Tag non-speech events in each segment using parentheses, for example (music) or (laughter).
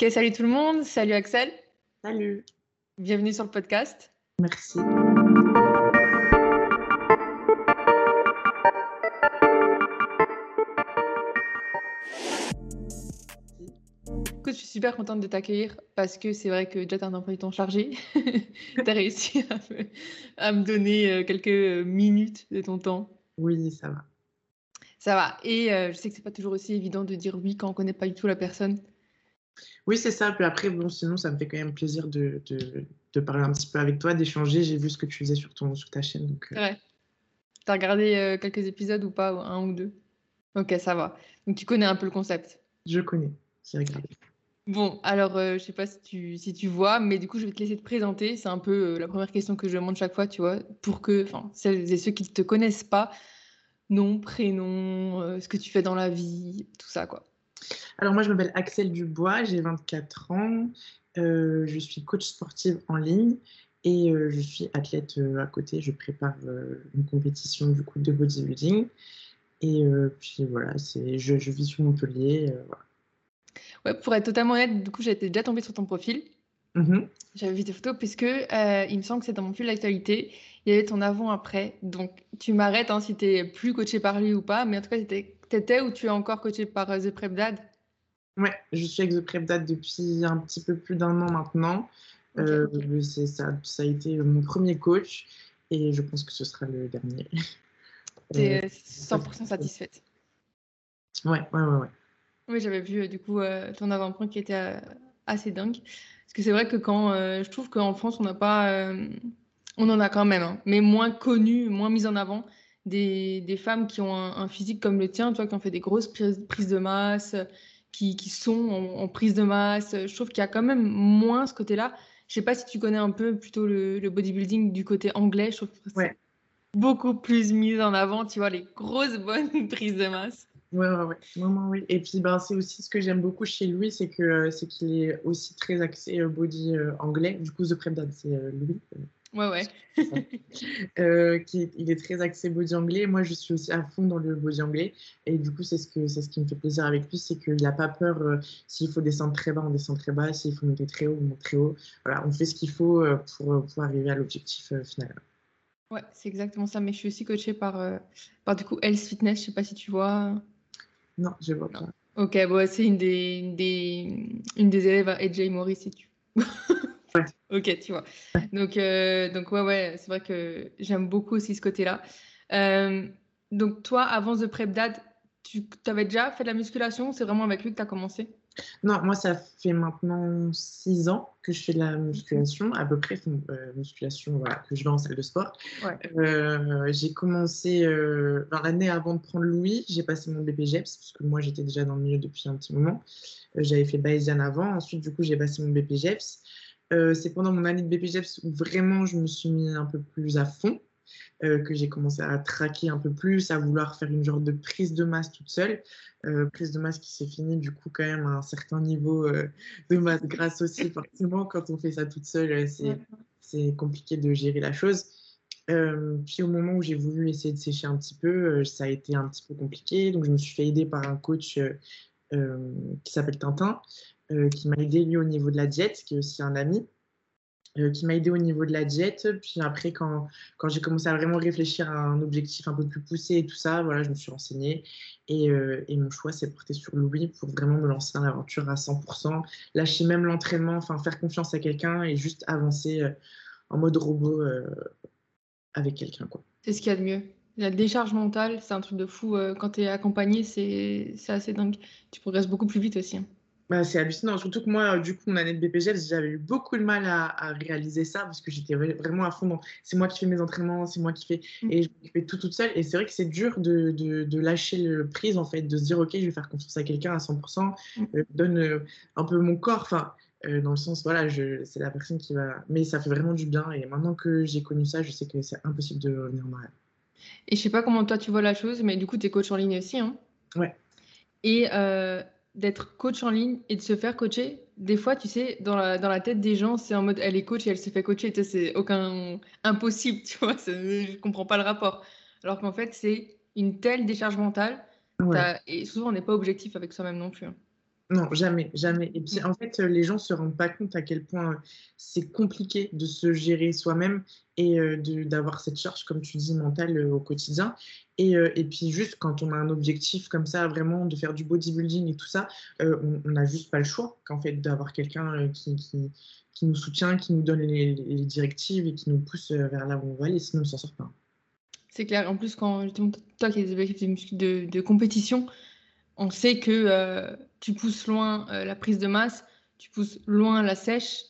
Ok, salut tout le monde, salut Axel. Salut. Bienvenue sur le podcast. Merci. Écoute, je suis super contente de t'accueillir parce que c'est vrai que déjà tu as un emploi du temps chargé. (laughs) tu as réussi à me, à me donner euh, quelques minutes de ton temps. Oui, ça va. Ça va. Et euh, je sais que c'est pas toujours aussi évident de dire oui quand on connaît pas du tout la personne. Oui, c'est ça. Puis après, bon, sinon, ça me fait quand même plaisir de, de, de parler un petit peu avec toi, d'échanger. J'ai vu ce que tu faisais sur, ton, sur ta chaîne. Donc, euh, Ouais. T'as regardé euh, quelques épisodes ou pas, un ou deux? Ok, ça va. Donc tu connais un peu le concept? je connais. J'ai regardé. Bon, alors euh, je sais pas si tu, si tu vois, mais du coup je vais te laisser te présenter. C'est un peu euh, la première question que je demande chaque fois, tu vois, pour que, enfin, celles et ceux qui ne te connaissent pas, nom, prénom, ce que tu fais dans la vie, tout ça, quoi. Alors, moi, je m'appelle Axel Dubois, j'ai 24 ans. Euh, je suis coach sportive en ligne et euh, je suis athlète euh, à côté. Je prépare une compétition du coup de bodybuilding. Et puis voilà, c'est, je, je vis sur Montpellier. voilà. Ouais, pour être totalement honnête, du coup j'étais déjà tombée sur ton profil. Mhm. J'avais vu tes photos puisque il me semble que c'est dans mon fil d'actualité. Il y avait ton avant-après. Donc tu m'arrêtes hein, si tu es plus coaché par lui ou pas, mais en tout cas, tu étais ou tu es encore coaché par euh, The Prep Dad? Ouais, je suis avec The Prep Dad depuis un petit peu plus d'un an maintenant. Ok, Euh, ça, ça a été mon premier coach et je pense que ce sera le dernier. Tu es (laughs) Euh, 100% satisfaite. ouais, ouais, ouais, ouais. Oui, j'avais vu euh, du coup euh, ton avant-plan qui était euh, assez dingue. Parce que c'est vrai que quand euh, je trouve qu'en France, on n'a pas. euh, on en a quand même, hein, mais moins connu, moins mis en avant des, des femmes qui ont un, un physique comme le tien, tu vois, qui ont fait des grosses prises, prises de masse, qui, qui sont en, en prise de masse. Je trouve qu'il y a quand même moins ce côté-là. Je sais pas si tu connais un peu plutôt le, le bodybuilding du côté anglais. Je trouve que c'est Ouais. beaucoup plus mis en avant, tu vois, les grosses (laughs) bonnes prises de masse. Ouais, ouais, ouais. Non, non, oui. Et puis, ben, c'est aussi ce que j'aime beaucoup chez lui, c'est que c'est qu'il est aussi très axé euh, body euh, anglais. Du coup, The Prep Dad, c'est euh, lui. Ouais, ouais. (laughs) Euh, qui est- il est très axé body anglais. Moi, je suis aussi à fond dans le body anglais. Et du coup, c'est ce, que, c'est ce qui me fait plaisir avec lui, c'est qu'il n'a pas peur. euh, s'il faut descendre très bas, on descend très bas. S'il faut monter très haut, on monte très haut. Voilà, on fait ce qu'il faut euh, pour, euh, pour arriver à l'objectif euh, final. Ouais, c'est exactement ça. Mais je suis aussi coachée par, par du coup Health Fitness. Je sais pas si tu vois. Non, je vois pas. Ok, bon, c'est une des, une des, une des élèves à AJ Morris, si tu. (laughs) Ouais. Ok, tu vois. Donc, euh, donc ouais, ouais, c'est vrai que j'aime beaucoup aussi ce côté-là. Euh, donc, toi, avant The Prep Dad, tu avais déjà fait de la musculation? C'est vraiment avec lui que tu as commencé? Non, moi, ça fait maintenant six ans que je fais de la musculation, à peu près euh, musculation, voilà, que je vais en salle de sport. Ouais. Euh, j'ai commencé ben, l'année avant de prendre Louis, j'ai passé mon BPGEPS, parce que moi, j'étais déjà dans le milieu depuis un petit moment. J'avais fait Bayesian avant, ensuite, du coup, j'ai passé mon BPGEPS. Euh, c'est pendant mon année de BPGEPS où vraiment je me suis mis un peu plus à fond, euh, que j'ai commencé à traquer un peu plus, à vouloir faire une genre de prise de masse toute seule. Euh, prise de masse qui s'est finie du coup quand même à un certain niveau de masse grasse aussi. (laughs) Forcément, quand on fait ça toute seule, c'est compliqué de gérer la chose. Euh, puis au moment où j'ai voulu essayer de sécher un petit peu, euh, ça a été un petit peu compliqué. Donc je me suis fait aider par un coach euh, qui s'appelle Tintin, qui m'a aidé lui au niveau de la diète, qui est aussi un ami, euh, qui m'a aidé au niveau de la diète. Puis après, quand, j'ai commencé à vraiment réfléchir à un objectif un peu plus poussé et tout ça, voilà, je me suis renseignée. Et, euh, mon choix s'est porté sur Louis pour vraiment me lancer dans l'aventure à 100%, lâcher même l'entraînement, enfin faire confiance à quelqu'un et juste avancer euh, en mode robot euh, avec quelqu'un. C'est ce qu'il y a de mieux. La décharge mentale, c'est un truc de fou. euh, Quand tu es accompagné, c'est c'est assez dingue. Tu progresses beaucoup plus vite aussi. hein. Bah, c'est hallucinant, surtout que moi, euh, du coup, mon année de BPGEPS, j'avais eu beaucoup de mal à, à réaliser ça parce que j'étais vra- vraiment à fond dans c'est moi qui fais mes entraînements, c'est moi qui fais Mm. et je fais tout toute seule. Et c'est vrai que c'est dur de, de, de lâcher le prise en fait, de se dire ok, je vais faire confiance à quelqu'un à 100%, Mm. euh, donne euh, un peu mon corps, enfin, euh, dans le sens, voilà, c'est la personne qui va. Mais ça fait vraiment du bien et maintenant que j'ai connu ça, je sais que c'est impossible de revenir en arrière. Et je sais pas comment toi tu vois la chose, mais du coup, tu es coach en ligne aussi. Hein? Ouais. Et d'être coach en ligne et de se faire coacher, des fois, tu sais, dans la, dans la tête des gens, c'est en mode elle est coach et elle se fait coacher. Tu sais, c'est aucun impossible, (laughs) tu vois. Je comprends pas le rapport. Alors qu'en fait, c'est une telle décharge mentale. Ouais. Et souvent, on n'est pas objectif avec soi-même non plus. hein. Non, jamais, jamais. Et puis, en fait, les gens ne se rendent pas compte à quel point c'est compliqué de se gérer soi-même et euh, d'avoir cette charge, comme tu dis, mentale euh, au quotidien. Et, euh, et, puis, juste quand on a un objectif comme ça, vraiment, de faire du bodybuilding et tout ça, on n'a juste pas le choix, qu'en fait, d'avoir quelqu'un qui, qui, nous soutient, qui nous donne les, directives et qui nous pousse vers là où on va aller, sinon on ne s'en sort pas. C'est clair. En plus, quand justement, toi qui as des objectifs de, compétition, on sait que euh, tu pousses loin euh, la prise de masse, tu pousses loin la sèche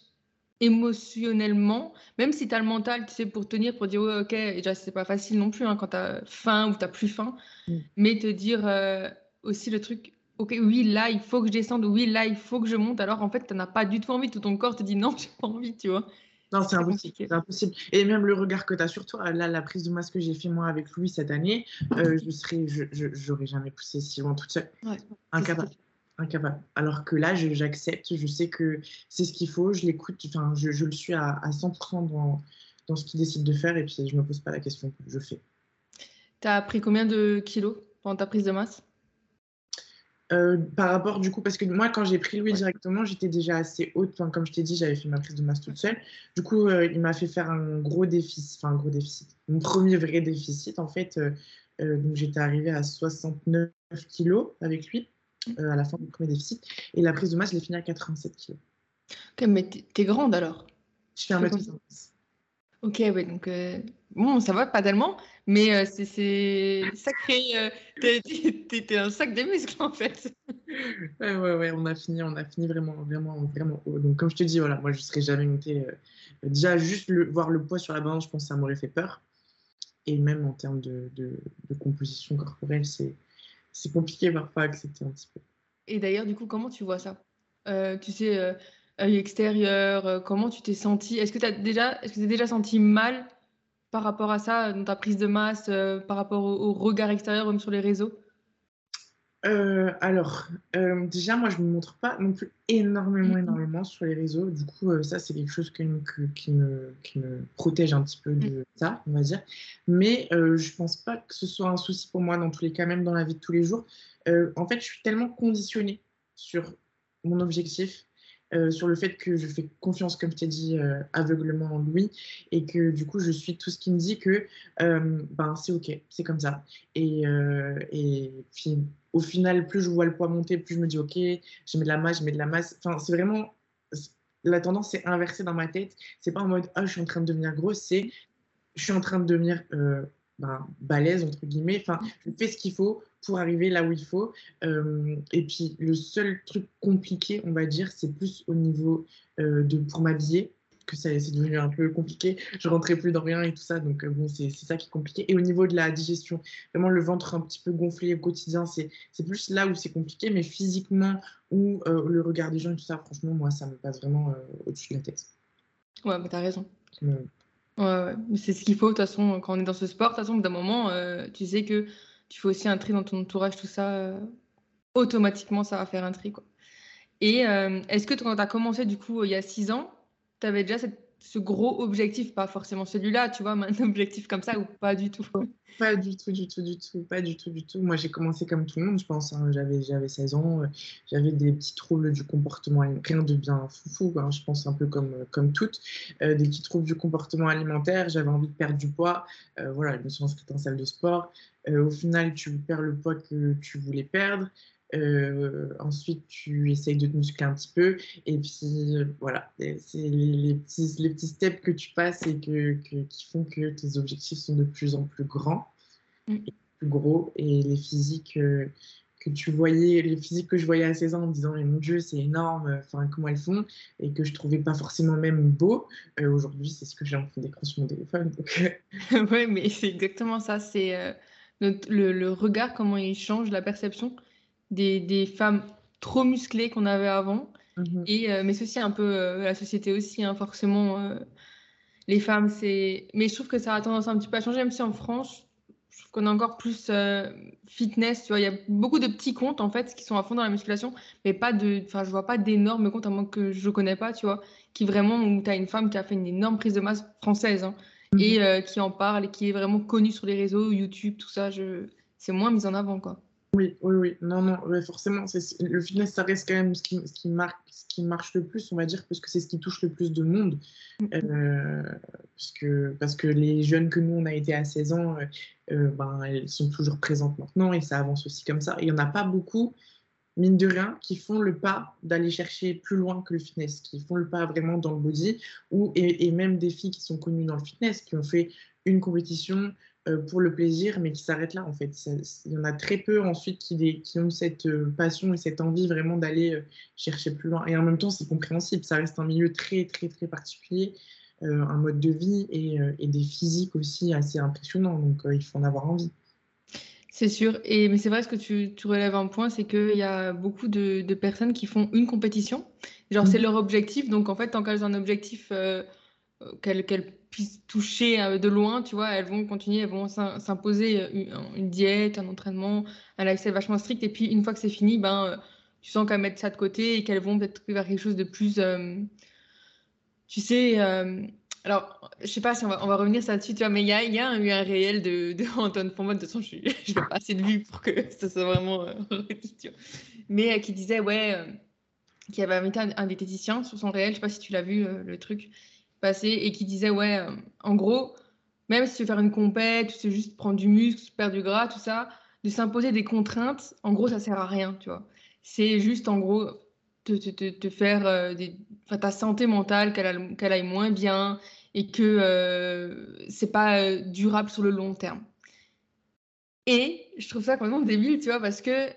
émotionnellement, même si tu as le mental, tu sais, pour tenir, pour dire, ouais, ok, déjà, c'est pas facile non plus hein, quand tu as faim ou tu plus faim, mm. mais te dire euh, aussi le truc, ok, oui, là, il faut que je descende, oui, là, il faut que je monte, alors en fait, tu n'en as pas du tout envie, tout ton corps te dit, non, (laughs) j'ai pas envie, tu vois. Non, c'est impossible, impossible. Et même le regard que tu as sur toi, là, la prise de masse que j'ai fait moi avec Louis cette année, euh, je serais, je, jamais poussé si loin toute seule. incapable. Incapable. Alors que là, j'accepte, je, sais que c'est ce qu'il faut, je l'écoute, enfin, je, je, le suis à, à 100% dans, dans ce qu'il décide de faire et puis je ne me pose pas la question, je fais. Tu as pris combien de kilos pendant ta prise de masse? Euh, par rapport du coup, parce que moi quand j'ai pris Louis directement, j'étais déjà assez haute. Enfin, comme je t'ai dit, j'avais fait ma prise de masse toute seule. Du coup, euh, il m'a fait faire un gros déficit, enfin un gros déficit, mon premier vrai déficit en fait. Euh, donc j'étais arrivée à 69 kilos avec lui à la fin du premier déficit. Et la prise de masse, je l'ai fini à 87 kilos. Ok, mais t'es grande alors? Je fais un mètre Ok, ouais, donc bon, ça va pas tellement, mais euh, c'est sacré. Euh, T'es un sac de muscles en fait. (laughs) ouais, ouais, ouais, on a fini, on a fini vraiment, vraiment, vraiment haut. Donc comme je te dis, voilà, moi je serais jamais monté. Euh, déjà juste le, voir le poids sur la balance, je pense que ça m'aurait fait peur. Et même en termes de, de, de composition corporelle, c'est compliqué parfois à accepter un petit peu. Et d'ailleurs, du coup, comment tu vois ça? Euh, Tu sais œil extérieur euh, Comment tu t'es senti Est-ce que tu as déjà, est-ce que déjà senti mal par rapport à ça, dans ta prise de masse, euh, par rapport au, regard extérieur, même sur les réseaux? Euh, alors, déjà, moi, je ne me montre pas non plus énormément, énormément sur les réseaux. Du coup, ça, c'est quelque chose qui, me, qui, me, protège un petit peu de mm. ça, on va dire. Mais je ne pense pas que ce soit un souci pour moi, dans tous les cas, même dans la vie de tous les jours. en fait, je suis tellement conditionnée sur mon objectif euh, sur le fait que je fais confiance, comme je t'ai dit, euh, aveuglement en lui, et que du coup, je suis tout ce qui me dit que euh, ben, c'est OK, c'est comme ça. Et, et, puis, au final, plus je vois le poids monter, plus je me dis OK, je mets de la masse, je mets de la masse. Enfin, c'est vraiment. La tendance est inversée dans ma tête. C'est pas en mode Ah, je suis en train de devenir grosse, c'est je suis en train de devenir ben, balèze, entre guillemets. Enfin, je fais ce qu'il faut pour arriver là où il faut. Euh, et puis, le seul truc compliqué, on va dire, c'est plus au niveau euh, de pour m'habiller que ça c'est devenu un peu compliqué. Je rentrais plus dans rien et tout ça, donc euh, bon, c'est ça qui est compliqué. Et au niveau de la digestion, vraiment le ventre un petit peu gonflé au quotidien, c'est plus là où c'est compliqué, mais physiquement ou le regard des gens et tout ça, franchement, moi, ça me passe vraiment au-dessus de la tête. Ouais, mais t'as raison. Ouais, c'est ce qu'il faut, de toute façon, quand on est dans ce sport. De toute façon, d'un moment, euh, tu sais que tu fais aussi un tri dans ton entourage, tout ça, euh, automatiquement, ça va faire un tri. Quoi. Et euh, est-ce que quand tu as commencé, du coup, il y a six ans, tu avais déjà cette ce gros objectif, pas forcément celui-là, tu vois, un (laughs) objectif comme ça ou pas du tout Pas du tout, du tout, du tout, pas du tout, du tout. Moi, j'ai commencé comme tout le monde, je pense. Hein. j'avais, j'avais 16 ans, euh, j'avais des petits troubles du comportement, rien de bien foufou, hein. je pense un peu comme, comme toutes, euh, des petits troubles du comportement alimentaire, j'avais envie de perdre du poids, euh, voilà, je me suis inscrite en salle de sport. au final, tu perds le poids que tu voulais perdre. Euh, ensuite, tu essayes de te muscler un petit peu. Et puis, voilà, c'est les, petits, les petits steps que tu passes et que, qui font que tes objectifs sont de plus en plus grands mm. et plus gros. Et les physiques euh, que tu voyais, les physiques que je voyais à 16 ans en me disant, mais mon Dieu, c'est énorme, enfin, comment elles font, et que je trouvais pas forcément même beau, euh, aujourd'hui, c'est ce que j'ai en train d'écran sur mon téléphone. (laughs) oui, mais c'est exactement ça. C'est le, le regard, comment il change, la perception des, des femmes trop musclées qu'on avait avant. Mhm. Et, euh, mais ceci un peu euh, la société aussi, hein, forcément. Euh, les femmes, c'est. Mais je trouve que ça a tendance un petit peu à changer, même si en France, je trouve qu'on est encore plus fitness. Tu vois, il y a beaucoup de petits comptes en fait qui sont à fond dans la musculation, mais pas de. Enfin, je vois pas d'énormes comptes à moins que je connais pas, tu vois, qui vraiment où tu as une femme qui a fait une énorme prise de masse française hein, mhm. et qui en parle et qui est vraiment connue sur les réseaux, YouTube, tout ça. Je... C'est moins mis en avant, quoi. Oui, oui, oui. Non, non, forcément, le fitness, ça reste quand même ce qui, ce qui, marque, ce qui marche le plus, on va dire, parce que c'est ce qui touche le plus de monde. Mm-hmm. Euh, parce, que, parce que les jeunes que nous, on a été à 16 ans, euh, euh, ben, elles sont toujours présentes maintenant et ça avance aussi comme ça. il n'y en a pas beaucoup, mine de rien, qui font le pas d'aller chercher plus loin que le fitness, qui font le pas vraiment dans le body, ou, et, et même des filles qui sont connues dans le fitness, qui ont fait une compétition, pour le plaisir, mais qui s'arrête là en fait. Il y en a très peu ensuite qui, qui ont cette euh, passion et cette envie vraiment d'aller euh, chercher plus loin. Et en même temps, c'est compréhensible, ça reste un milieu très très très particulier, un mode de vie et, et, des physiques aussi assez impressionnants, donc il faut en avoir envie. C'est sûr, et, mais c'est vrai ce que tu, tu relèves un point, c'est qu'il y a beaucoup de, de, personnes qui font une compétition, genre c'est mmh. leur objectif, donc en fait tant qu'elles ont un objectif qu'elles puissent toucher euh, de loin, tu vois, elles vont continuer, elles vont s'imposer euh, une, diète, un entraînement, un accès vachement strict. Et puis, une fois que c'est fini, ben, euh, tu sens qu'elles mettent ça de côté et qu'elles vont peut-être vers quelque chose de plus. tu sais, alors, je sais pas si on va, on va revenir là-dessus, tu vois, mais il y a, y a, eu un réel de, de (laughs) Antoine De toute façon, je n'ai (laughs) pas assez de vues pour que ça soit vraiment. (laughs) mais qui disait, ouais, qui avait invité un, un, diététicien sur son réel, je sais pas si tu l'as vu, le truc passé et qui disait ouais, euh, en gros, même si tu veux faire une compète, tu veux juste prendre du muscle, perdre du gras, tout ça, de s'imposer des contraintes, en gros, ça sert à rien, tu vois. C'est juste en gros te, te, te faire euh, des, ta santé mentale qu'elle qu'elle aille moins bien et que euh, c'est pas euh, durable sur le long terme. Et je trouve ça complètement débile, tu vois, parce que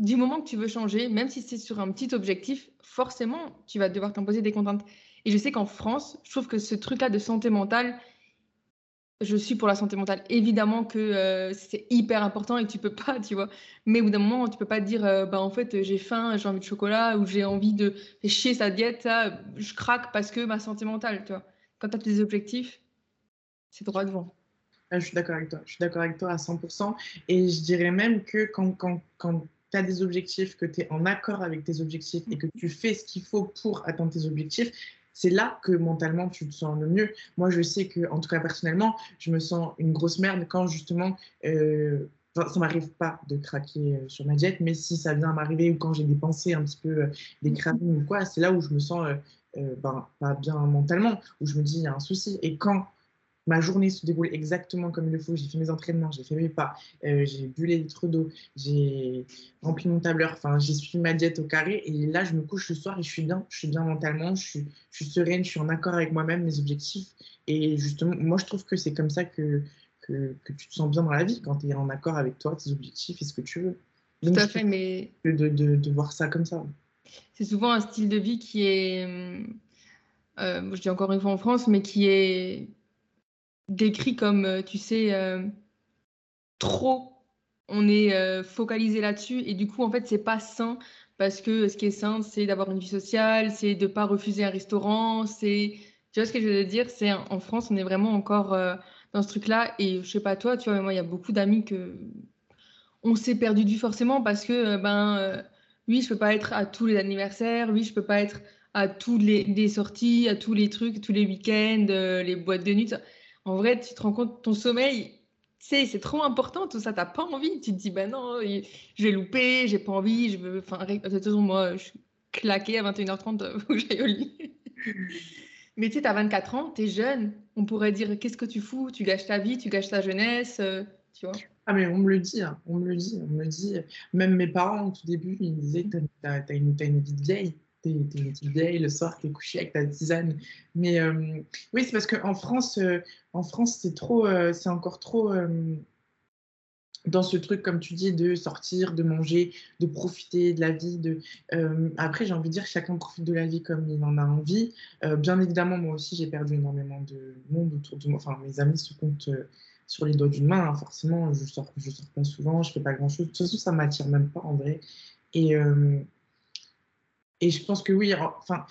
du moment que tu veux changer, même si c'est sur un petit objectif, forcément, tu vas devoir t'imposer des contraintes. Et je sais qu'en France, je trouve que ce truc-là de santé mentale, je suis pour la santé mentale. Évidemment que euh, c'est hyper important et que tu peux pas, tu vois. Mais au bout d'un moment, tu peux pas te dire, euh, bah en fait, j'ai faim, j'ai envie de chocolat ou j'ai envie de chier sa diète, ça, je craque parce que ma santé mentale, tu vois. Quand tu as tes objectifs, c'est droit devant. Ah, je suis d'accord avec toi. Je suis d'accord avec toi à 100%. Et je dirais même que quand, quand, quand tu as des objectifs, que tu es en accord avec tes objectifs et que tu fais ce qu'il faut pour atteindre tes objectifs, c'est là que mentalement tu te sens le mieux. Moi, je sais que, en tout cas personnellement, je me sens une grosse merde quand justement, euh, ça m'arrive pas de craquer euh, sur ma diète, mais si ça vient m'arriver ou quand j'ai des pensées un petit peu euh, des mmh. cravings ou quoi, c'est là où je me sens euh, ben, pas bien mentalement, où je me dis il y a un souci. Et quand ma journée se déroule exactement comme il le faut. J'ai fait mes entraînements, j'ai fait mes pas, euh, j'ai bu les litres d'eau, j'ai rempli mon tableur, enfin, j'ai suivi ma diète au carré. Et là, je me couche le soir et je suis bien. Je suis bien mentalement, je suis, je suis sereine, je suis en accord avec moi-même, mes objectifs. Et justement, moi, je trouve que c'est comme ça que, que, que, tu te sens bien dans la vie, quand tu es en accord avec toi, tes objectifs et ce que tu veux. Tout à fait, mais. De, de, de, voir ça comme ça. C'est souvent un style de vie qui est. Euh, je dis encore une fois en France, mais qui est décrit comme, euh, tu sais, euh, trop. On est euh, focalisé là-dessus et du coup, en fait, c'est pas sain parce que ce qui est sain, c'est d'avoir une vie sociale, c'est de pas refuser un restaurant, c'est, tu vois ce que je veux dire, c'est en France, on est vraiment encore dans ce truc-là et je sais pas toi, tu vois, mais moi, il y a beaucoup d'amis que on s'est perdu du forcément parce que ben oui, je peux pas être à tous les anniversaires, oui, je peux pas être à tous les, sorties, à tous les trucs, tous les week-ends, les boîtes de nuit en vrai, tu te rends compte, ton sommeil, c'est c'est trop important, tout ça, t'as pas envie. Tu te dis, ben non, je vais louper, j'ai pas envie, je veux. Enfin, de toute façon, moi, je suis claquée à 21h30, faut que j'aille au lit. (laughs) Mais tu sais, t'as 24 ans, t'es jeune, on pourrait dire, qu'est-ce que tu fous Tu gâches ta vie, tu gâches ta jeunesse, euh, tu vois ah mais on me le dit, hein, on me le dit, on me le dit. Même mes parents au tout début, ils me disaient, t'as as, une, as une vie de vieille t'es une petite vieille, le soir, t'es couché avec ta tisane. Mais euh, oui, c'est parce qu'en France, euh, en France c'est trop, euh, c'est encore trop dans ce truc, comme tu dis, de sortir, de manger, de profiter de la vie. De, après, j'ai envie de dire, chacun profite de la vie comme il en a envie. bien évidemment, moi aussi, j'ai perdu énormément de monde autour de moi. Enfin, mes amis se comptent sur les doigts d'une main. Hein. Forcément, je sors, je sors pas souvent, je fais pas grand-chose. De toute façon, ça m'attire même pas en vrai. Et, et je pense que oui, enfin,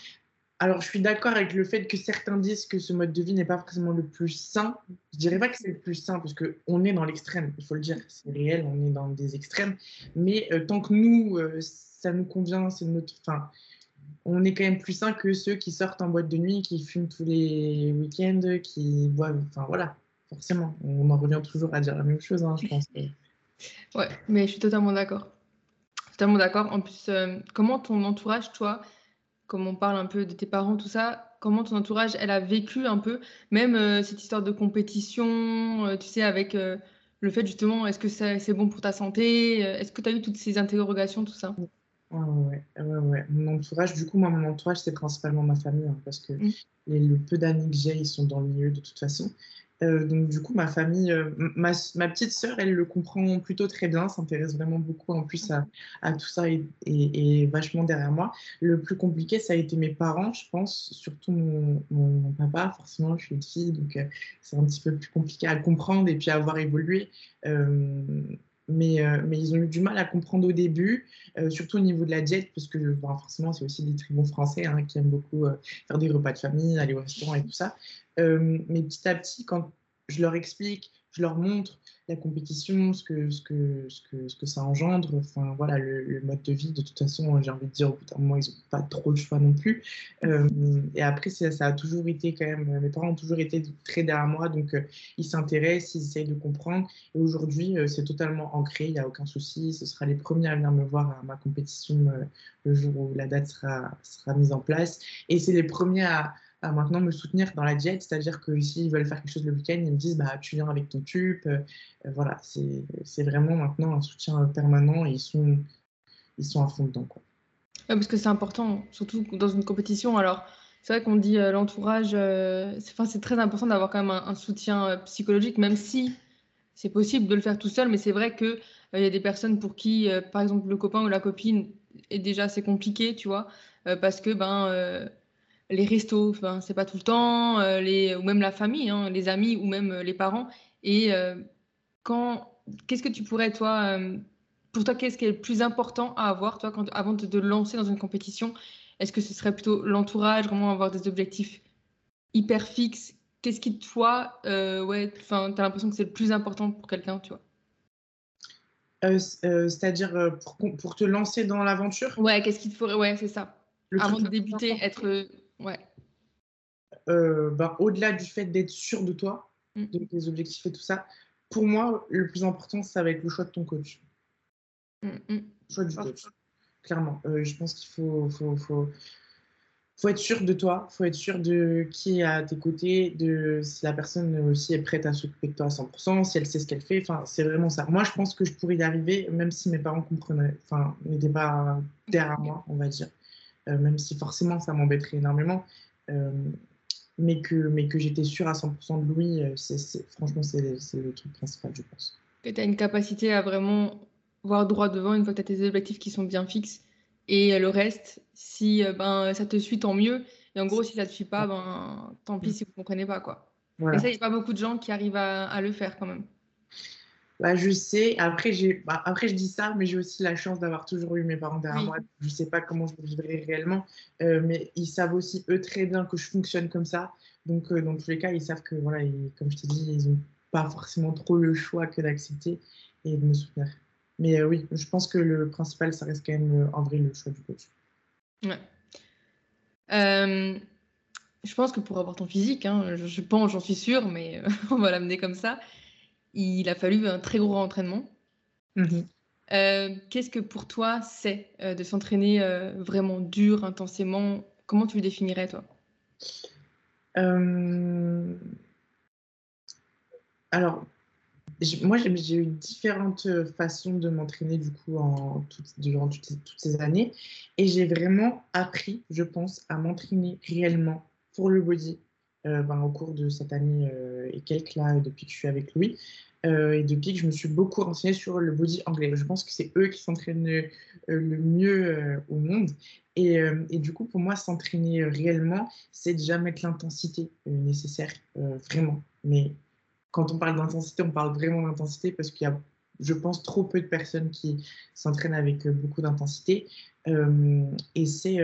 alors je suis d'accord avec le fait que certains disent que ce mode de vie n'est pas forcément le plus sain. Je dirais pas que c'est le plus sain parce qu'on est dans l'extrême, il faut le dire, c'est réel, on est dans des extrêmes. Mais euh, tant que nous, euh, ça nous convient, c'est notre. Enfin, on est quand même plus sain que ceux qui sortent en boîte de nuit, qui fument tous les week-ends, qui boivent. Enfin voilà, forcément, on en revient toujours à dire la même chose, hein, je pense. Ouais, mais je suis totalement d'accord. Totalement d'accord. En plus, euh, comment ton entourage, toi, comme on parle un peu de tes parents, tout ça, comment ton entourage, elle a vécu un peu, même euh, cette histoire de compétition, euh, tu sais, avec le fait justement, est-ce que c'est bon pour ta santé Est-ce que tu as eu toutes ces interrogations, tout ça? Ouais, ouais, ouais, Mon entourage, du coup, moi, mon entourage, c'est principalement ma famille, hein, parce que mmh. les, le peu d'amis que j'ai, ils sont dans le milieu de toute façon. Euh, donc du coup, ma famille, euh, ma, petite sœur, elle le comprend plutôt très bien, s'intéresse vraiment beaucoup en plus à, tout ça et, vachement derrière moi. Le plus compliqué, ça a été mes parents, je pense, surtout mon, papa. Forcément, je suis une fille, donc euh, c'est un petit peu plus compliqué à comprendre et puis à avoir évolué. mais, ils ont eu du mal à comprendre au début, surtout au niveau de la diète, parce que forcément, c'est aussi des tribunaux français hein, qui aiment beaucoup faire des repas de famille, aller au restaurant et tout ça. Euh, mais petit à petit, quand je leur explique, je leur montre la compétition, ce que, ce que, ce que, ce que ça engendre, enfin voilà, le, mode de vie, de toute façon, j'ai envie de dire, au bout d'un moment, ils n'ont pas trop de choix non plus. Euh, et après, ça, a toujours été quand même, mes parents ont toujours été très derrière moi, donc euh, ils s'intéressent, ils essayent de comprendre. Et aujourd'hui, c'est totalement ancré, il n'y a aucun souci. Ce sera les premiers à venir me voir à ma compétition le jour où la date sera, sera mise en place. Et c'est les premiers à à maintenant me soutenir dans la diète, c'est-à-dire que s'ils veulent faire quelque chose le week-end, ils me disent bah, tu viens avec ton tube. Euh, voilà, c'est vraiment maintenant un soutien permanent et ils sont, ils sont à fond dedans. Quoi. parce que c'est important, surtout dans une compétition. Alors, c'est vrai qu'on dit euh, l'entourage, euh, c'est très important d'avoir quand même un, soutien psychologique, même si c'est possible de le faire tout seul, mais c'est vrai qu'il il y a des personnes pour qui, par exemple, le copain ou la copine est déjà assez compliqué, tu vois, parce que ben les restos, enfin, c'est pas tout le temps, euh, les, ou même la famille, hein, les amis ou même euh, les parents. Et euh, quand, qu'est-ce que tu pourrais, toi, pour toi, qu'est-ce qui est le plus important à avoir, toi, quand, avant de te lancer dans une compétition? Est-ce que ce serait plutôt l'entourage, vraiment avoir des objectifs hyper fixes? Qu'est-ce qui, toi, ouais, enfin, tu as l'impression que c'est le plus important pour quelqu'un, tu vois C'est-à-dire pour, pour, te lancer dans l'aventure? Ouais, qu'est-ce qu'il te faudrait Ouais, c'est ça. Avant de débuter, être Ouais. Euh, bah, au-delà du fait d'être sûr de toi, mmh. de tes objectifs et tout ça, pour moi, le plus important, ça va être le choix de ton coach. Mmh, mmh. Le choix du coach, clairement. Euh, je pense qu'il faut, faut, faut, faut, être sûr de toi, faut être sûr de qui est à tes côtés, de si la personne aussi est prête à s'occuper de toi à 100%, si elle sait ce qu'elle fait. Enfin, c'est vraiment ça. Moi, je pense que je pourrais y arriver, même si mes parents comprenaient, enfin, n'étaient pas derrière moi, on va dire. Euh, même si forcément ça m'embêterait énormément. Euh, mais que, mais que j'étais sûre à 100% de Louis, euh, c'est, franchement, c'est, le truc principal, je pense. Que tu as une capacité à vraiment voir droit devant une fois que tu as tes objectifs qui sont bien fixes. Et le reste, si ben, ça te suit, tant mieux. Et en gros, si ça ne te suit pas, ben, tant pis si vous ne comprenez pas. Quoi. Et ça, il n'y a pas beaucoup de gens qui arrivent à, à le faire quand même. Bah, je sais. Après, j'ai, bah, après, je dis ça, mais j'ai aussi la chance d'avoir toujours eu mes parents derrière moi. Je ne sais pas comment je vivrai réellement, euh, mais ils savent aussi, eux, très bien que je fonctionne comme ça. Donc, euh, dans tous les cas, ils savent que, voilà, comme je t'ai dit, ils n'ont pas forcément trop le choix que d'accepter et de me soutenir. Mais euh, oui, je pense que le principal, ça reste quand même, en vrai, le choix du coach. Ouais. je pense que pour avoir ton physique, hein, je, je pense, j'en suis sûre, mais (laughs) on va l'amener comme ça il a fallu un très gros entraînement. Mhm. Euh, qu'est-ce que pour toi c'est euh, de s'entraîner euh, vraiment dur, intensément? Comment tu le définirais, toi? Alors, moi, j'ai eu différentes façons de m'entraîner du coup en durant toutes, toutes, ces années. Et j'ai vraiment appris, je pense, à m'entraîner réellement pour le body ben, au cours de cette année euh, et quelques là, depuis que je suis avec lui. Euh, et depuis que je me suis beaucoup renseignée sur le body anglais. Je pense que c'est eux qui s'entraînent le mieux au monde. Et, et, du coup, pour moi, s'entraîner réellement, c'est déjà mettre l'intensité nécessaire, vraiment. Mais quand on parle d'intensité, on parle vraiment d'intensité parce qu'il y a, je pense, trop peu de personnes qui s'entraînent avec beaucoup d'intensité. et c'est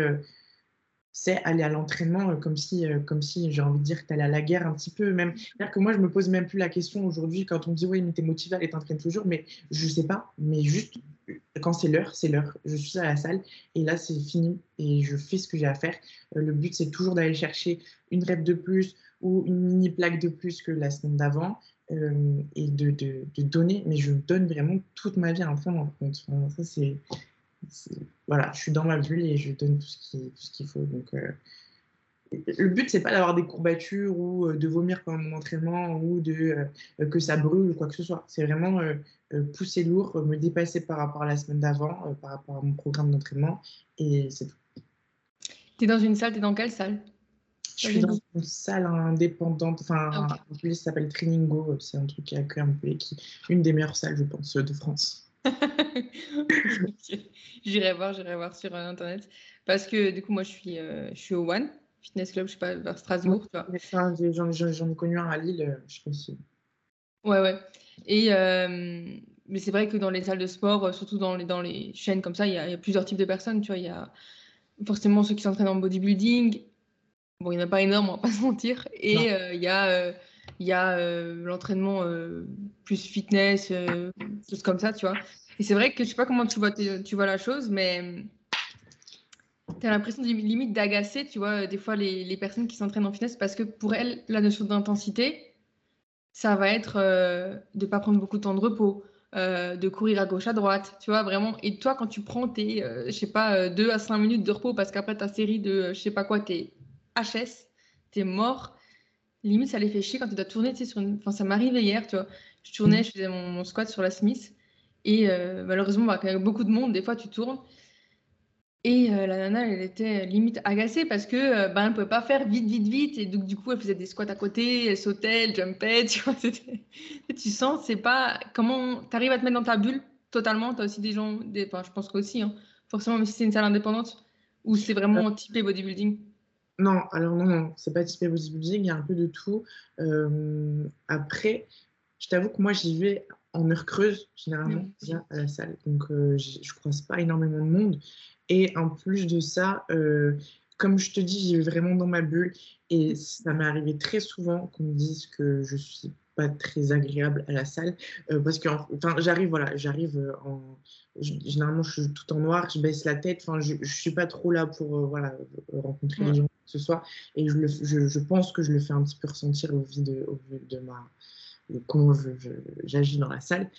c'est aller à l'entraînement euh, comme si, euh, comme si j'ai envie de dire que tu allais à la guerre un petit peu. Même. C'est-à-dire que moi, je me pose même plus la question aujourd'hui quand on me dit oui, mais tu es motivé à aller t'entraîner toujours, mais je sais pas. Mais juste quand c'est l'heure, c'est l'heure. Je suis à la salle et là, c'est fini et je fais ce que j'ai à faire. Euh, le but, c'est toujours d'aller chercher une rep de plus ou une mini plaque de plus que la semaine d'avant. et de, de, donner, mais je donne vraiment toute ma vie à un ça, c'est, voilà, je suis dans ma bulle et je donne tout ce qu'il faut. Donc, le but, c'est pas d'avoir des courbatures ou euh, de vomir pendant mon entraînement ou de, euh, que ça brûle ou quoi que ce soit. C'est vraiment euh, pousser lourd, me dépasser par rapport à la semaine d'avant, par rapport à mon programme d'entraînement et c'est tout. Tu es dans une salle, tu es dans quelle salle? Je suis dans une salle indépendante, enfin, ah, en plus, ça s'appelle Trainingo, c'est un truc qui accueille un peu, qui une des meilleures salles, je pense, de France. (laughs) j'irai voir, j'irai voir sur Internet. Parce que du coup, moi, je suis, je suis au One fitness club, je sais pas, vers Strasbourg. J'en ai connu un à Lille, euh, je pense. Ouais, ouais. Et, euh, mais c'est vrai que dans les salles de sport, euh, surtout dans les, dans les chaînes comme ça, il y, a, plusieurs types de personnes, tu vois. Il y a forcément ceux qui s'entraînent en bodybuilding. Bon, il n'y en a pas énorme, on va pas se mentir. Et il y a, il y a l'entraînement plus fitness, choses comme ça, tu vois. Et c'est vrai que je sais pas comment tu vois, tu vois la chose, mais tu as l'impression limite d'agacer, tu vois, des fois les, les personnes qui s'entraînent en fitness parce que pour elles, la notion d'intensité, ça va être euh, de ne pas prendre beaucoup de temps de repos, euh, de courir à gauche, à droite, tu vois, vraiment. Et toi, quand tu prends tes, euh, je sais pas, 2 à 5 minutes de repos parce qu'après ta série de, je sais pas quoi, t'es HS, t'es mort, limite ça les fait chier quand tu dois tourner, tu sais, sur une... Enfin, ça m'arrivait hier, tu vois. Je tournais, je faisais mon, squat sur la Smith et malheureusement, bah, avec beaucoup de monde, des fois tu tournes et euh, la nana, elle était limite agacée parce que euh, ben, elle ne pouvait pas faire vite, vite, vite. Et donc, du coup, elle faisait des squats à côté, elle sautait, elle jumpait. (laughs) Tu, vois, tu sens, c'est pas comment tu arrives à te mettre dans ta bulle totalement. Tu as aussi des gens, des... Enfin, je pense qu'aussi, hein, forcément, mais si c'est une salle indépendante ou c'est vraiment euh, typé bodybuilding. Non, alors non, non c'est pas typé bodybuilding, il y a un peu de tout. après, je t'avoue que moi, j'y vais en heure creuse, généralement, à la salle. Donc, je ne croise pas énormément de monde. Et en plus de ça, euh, comme je te dis, j'ai vraiment dans ma bulle et ça m'est arrivé très souvent qu'on me dise que je suis pas très agréable à la salle euh, parce que enfin j'arrive voilà j'arrive euh, en généralement je suis tout en noir je baisse la tête enfin je, je suis pas trop là pour voilà rencontrer les gens ce soir et je, le, je, je, pense que je le fais un petit peu ressentir au vu de, au vu de ma de comment j'agis dans la salle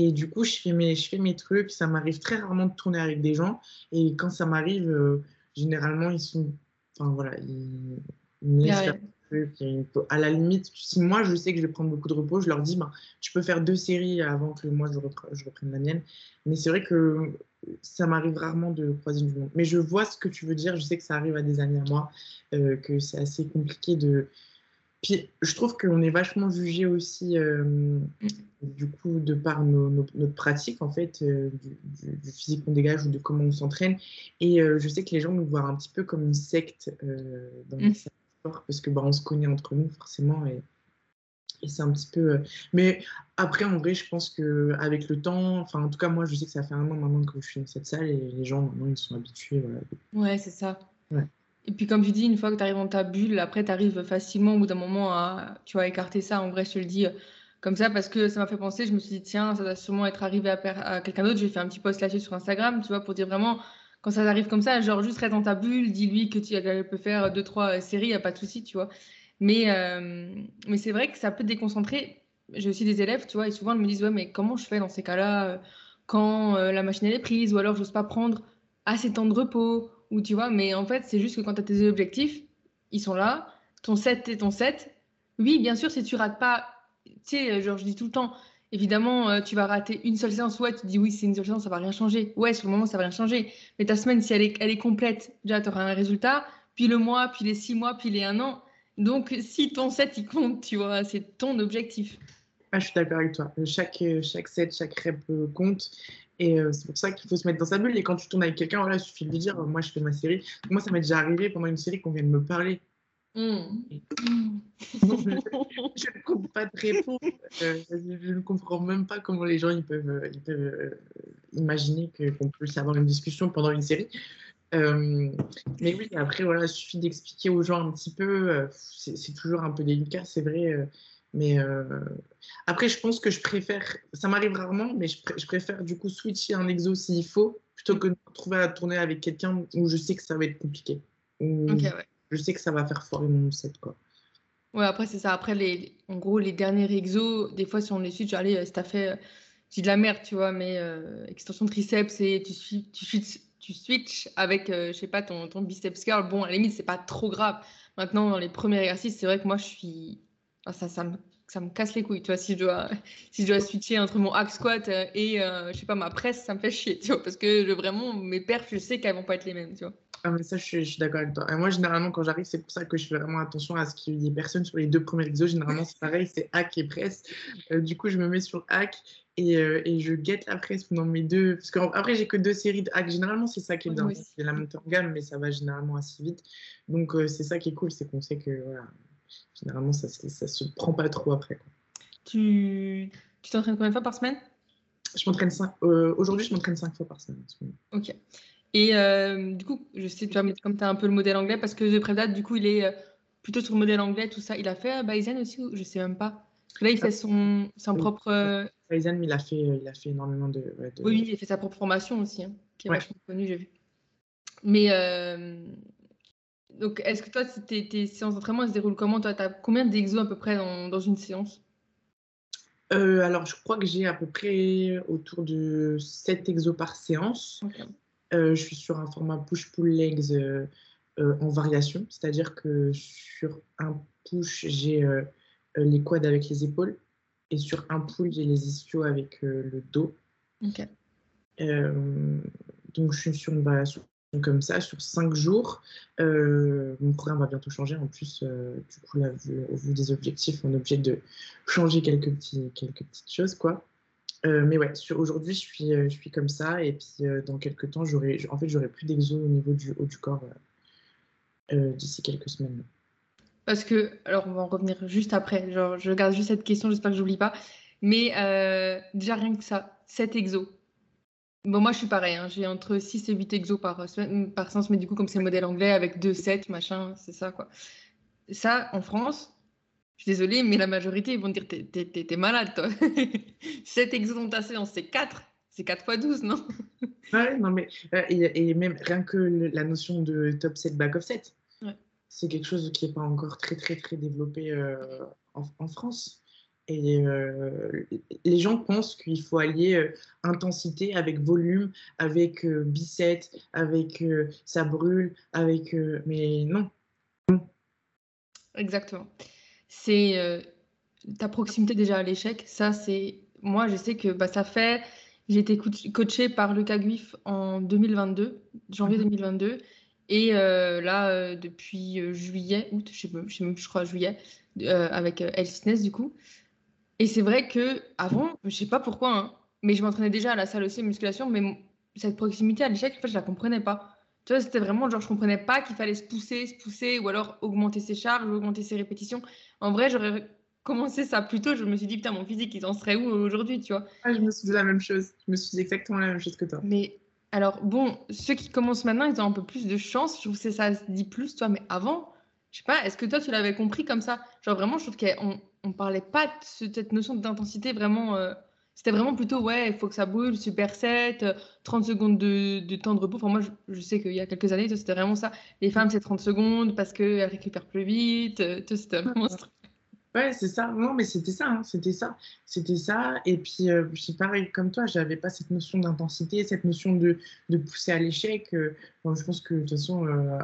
et du coup, je fais mes, je fais mes trucs. Ça m'arrive très rarement de tourner avec des gens. Et quand ça m'arrive, euh, généralement, ils sont. Enfin, voilà, ils, me laissent faire À la limite, si moi, je sais que je vais prendre beaucoup de repos, je leur dis bah, tu peux faire deux séries avant que moi, je, je reprenne la mienne. Mais c'est vrai que ça m'arrive rarement de croiser du monde. Mais je vois ce que tu veux dire. Je sais que ça arrive à des amis à moi, euh, que c'est assez compliqué de puis je trouve qu'on est vachement jugé aussi, euh, du coup, de par nos, notre pratique, en fait, euh, du, physique qu'on dégage ou de comment on s'entraîne. Et je sais que les gens nous voient un petit peu comme une secte dans les mm. sports, parce que bah, on se connaît entre nous, forcément. Et, et c'est un petit peu. Mais après, en vrai, je pense qu'avec le temps, enfin, en tout cas, moi, je sais que ça fait un an maintenant que je suis dans cette salle et les gens, maintenant, ils sont habitués. Voilà. Ouais, c'est ça. Ouais. Et puis, comme tu dis, une fois que tu arrives dans ta bulle, après, tu arrives facilement au bout d'un moment à, tu vois, écarter ça. En vrai, je te le dis euh, comme ça parce que ça m'a fait penser. Je me suis dit, tiens, ça doit sûrement être arrivé à, quelqu'un d'autre. J'ai fait un petit post là-dessus sur Instagram, tu vois, pour dire vraiment, quand ça arrive comme ça, genre juste reste dans ta bulle, dis-lui que tu peux faire deux, trois euh, séries, il n'y a pas de souci, tu vois. Mais, euh, mais c'est vrai que ça peut déconcentrer. J'ai aussi des élèves, tu vois, et souvent ils me disent, ouais, mais comment je fais dans ces cas-là quand la machine elle est prise ou alors j'ose pas prendre assez de temps de repos ou tu vois, mais en fait, c'est juste que quand tu as tes objectifs, ils sont là, ton set est ton set. Oui, bien sûr, si tu rates pas, tu sais, genre je dis tout le temps, évidemment, euh, tu vas rater une seule séance, ouais, tu dis oui, c'est une seule séance, ça va rien changer. Ouais, sur le moment, ça va rien changer. Mais ta semaine, si elle est, elle est complète, déjà, tu auras un résultat, puis le mois, puis les six mois, puis les un an. Donc, si ton set, il compte, tu vois, c'est ton objectif. Ah, je suis d'accord avec toi. Chaque, chaque set, chaque rep euh, compte. Et euh, c'est pour ça qu'il faut se mettre dans sa bulle. Et quand tu tournes avec quelqu'un, voilà, il suffit de lui dire Moi, je fais ma série. Moi, ça m'est déjà arrivé pendant une série qu'on vient de me parler. Hmm. (laughs) je ne comprends pas de réponse. Euh, je ne comprends même pas comment les gens ils peuvent, euh, ils peuvent imaginer qu'on puisse avoir une discussion pendant une série. Mais oui, après, voilà, il suffit d'expliquer aux gens un petit peu. c'est toujours un peu délicat, c'est vrai. Mais euh, après, je pense que je préfère, ça m'arrive rarement, mais je, je, préfère du coup switcher un exo s'il faut, plutôt que de me retrouver à tourner avec quelqu'un où je sais que ça va être compliqué. Je sais que ça va faire foirer mon set. Quoi. Ouais, après, c'est ça. Après, les, en gros, les derniers exos, des fois, si on les suit, genre, allez, t'as fait, c'est de la merde, tu vois, mais extension triceps et tu, suis, tu, switch, tu switch avec, je sais pas, ton, ton biceps curl, bon, à la limite, c'est pas trop grave. Maintenant, dans les premiers exercices, c'est vrai que moi, je suis. ça, ça me ça me casse les couilles, tu vois, si je dois, (laughs) si je dois switcher entre mon hack squat euh, et, euh, je sais pas, ma presse, ça me fait chier, tu vois, parce que vraiment, mes perfs, je sais qu'elles vont pas être les mêmes, tu vois. Ah, mais ça, je suis, d'accord avec toi. Et moi, généralement, quand j'arrive, c'est pour ça que je fais vraiment attention à ce qu'il y ait personne sur les deux premiers exos. Généralement, c'est pareil, c'est hack et presse. Euh, du coup, je me mets sur hack et, et je guette la presse pendant mes deux. Parce qu'après, j'ai que deux séries de hack. Généralement, c'est ça qui est bien. C'est la montée en gamme, mais ça va généralement assez vite. Donc, c'est ça qui est cool, c'est qu'on sait que, voilà, généralement, ça, ça se prend pas trop après. Quoi. Tu t'entraînes combien de fois par semaine? Je m'entraîne cinq. Euh, aujourd'hui, je m'entraîne cinq fois par semaine. Ok. Et euh, du coup, je sais, tu vois, comme tu as un peu le modèle anglais, parce que The Predate, du coup, il est euh, plutôt sur le modèle anglais, tout ça. Il a fait à Baizen aussi, je sais même pas. Parce que là, il fait son, son propre. Baizen, il a fait, il a fait énormément de, Oui, il a fait sa propre formation aussi, hein, qui est vachement connue, j'ai vu. Mais donc, est-ce que toi, tes, tes séances d'entraînement, elles se déroulent comment Toi, tu as combien d'exos à peu près dans, dans une séance? Euh, alors, je crois que j'ai à peu près autour de 7 exos par séance. Euh, je suis sur un format push-pull legs euh, en variation, c'est-à-dire que sur un push, j'ai les quads avec les épaules et sur un pull, j'ai les ischios avec le dos. donc, je suis sur une variation comme ça sur cinq jours. Euh, mon programme va bientôt changer. En plus, euh, du coup, là, au vu des objectifs, on est obligé de changer quelques, petits, quelques petites choses. quoi. Euh, mais ouais, aujourd'hui, je suis, je suis comme ça. Et puis, dans quelques temps, j'aurai, en fait, j'aurai plus d'exo au niveau du haut du corps d'ici quelques semaines. Parce que, alors, on va en revenir juste après. Genre, je regarde juste cette question, j'espère que j'oublie pas. Mais déjà, rien que ça, 7 exos Bon, moi, je suis pareil. Hein. J'ai entre 6 et 8 exos par, semaine, par séance, mais du coup, comme c'est le modèle anglais avec 2, 7, machin, c'est ça, quoi. Ça, en France, je suis désolée, mais la majorité, ils vont dire T'es malade, toi. 7 exos dans ta séance, c'est 4. C'est 4 fois 12, non? (laughs) Ouais, non, mais. Euh, et, même rien que la notion de top 7, back of 7, c'est quelque chose qui n'est pas encore très, très, très développé euh, en, France. Et euh, les gens pensent qu'il faut allier euh, intensité avec volume, avec euh, biceps, avec ça brûle, avec. mais non. Exactement. C'est ta proximité déjà à l'échec. Ça, c'est. Moi, je sais que bah, ça fait. J'ai été coachée par Lucas Guif en 2022, janvier 2022. Mhm. Et là, depuis juillet, août, je sais, je sais même, je crois juillet, avec Elsness du coup. Et c'est vrai que avant, je sais pas pourquoi, hein, mais je m'entraînais déjà à la salle aussi, musculation, mais cette proximité à l'échec, en fait, je la comprenais pas. Tu vois, c'était vraiment genre, je comprenais pas qu'il fallait se pousser, se pousser, ou alors augmenter ses charges, augmenter ses répétitions. En vrai, j'aurais commencé ça plus tôt. Je me suis dit, putain, mon physique, il en serait où aujourd'hui, tu vois? Ah, Je me suis dit la même chose. Je me suis dit exactement la même chose que toi. Mais alors, bon, ceux qui commencent maintenant, ils ont un peu plus de chance. Je trouve que ça se dit plus, toi, mais avant, je sais pas, est-ce que toi, tu l'avais compris comme ça? Genre, vraiment, je trouve qu'on on parlait pas de cette notion d'intensité vraiment. Euh, c'était vraiment plutôt, ouais, il faut que ça brûle, super set, 30 secondes de, temps de repos. Enfin, moi, je, sais qu'il y a quelques années, c'était vraiment ça. Les femmes, c'est 30 secondes parce qu'elles récupèrent plus vite. Euh, c'était vraiment Ouais, c'est ça. Non, mais c'était ça, hein, c'était ça, c'était ça. Et puis, euh, je suis pareil comme toi, j'avais pas cette notion d'intensité, cette notion de, de pousser à l'échec. Euh, je pense que de toute façon, euh,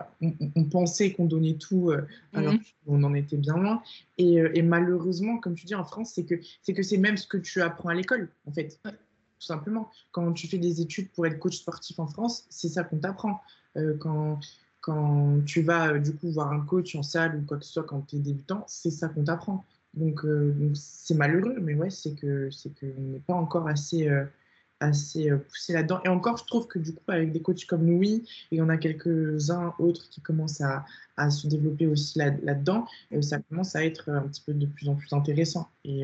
on, pensait qu'on donnait tout, alors mmh qu'on en était bien loin. Et, et, malheureusement, comme tu dis en France, c'est que c'est que c'est même ce que tu apprends à l'école, en fait. Tout simplement. Quand tu fais des études pour être coach sportif en France, c'est ça qu'on t'apprend. quand quand tu vas euh, du coup voir un coach en salle ou quoi que ce soit quand tu es débutant, c'est ça qu'on t'apprend. Donc euh, c'est malheureux, mais ouais, c'est que c'est qu'on n'est pas encore assez euh, assez poussé là-dedans. Et encore, je trouve que du coup, avec des coachs comme Louis, et on a quelques-uns autres qui commencent à, à se développer aussi là, là-dedans, ça commence à être un petit peu de plus en plus intéressant. Et,